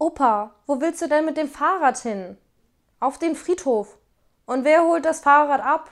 Opa, wo willst du denn mit dem Fahrrad hin? Auf den Friedhof. Und wer holt das Fahrrad ab?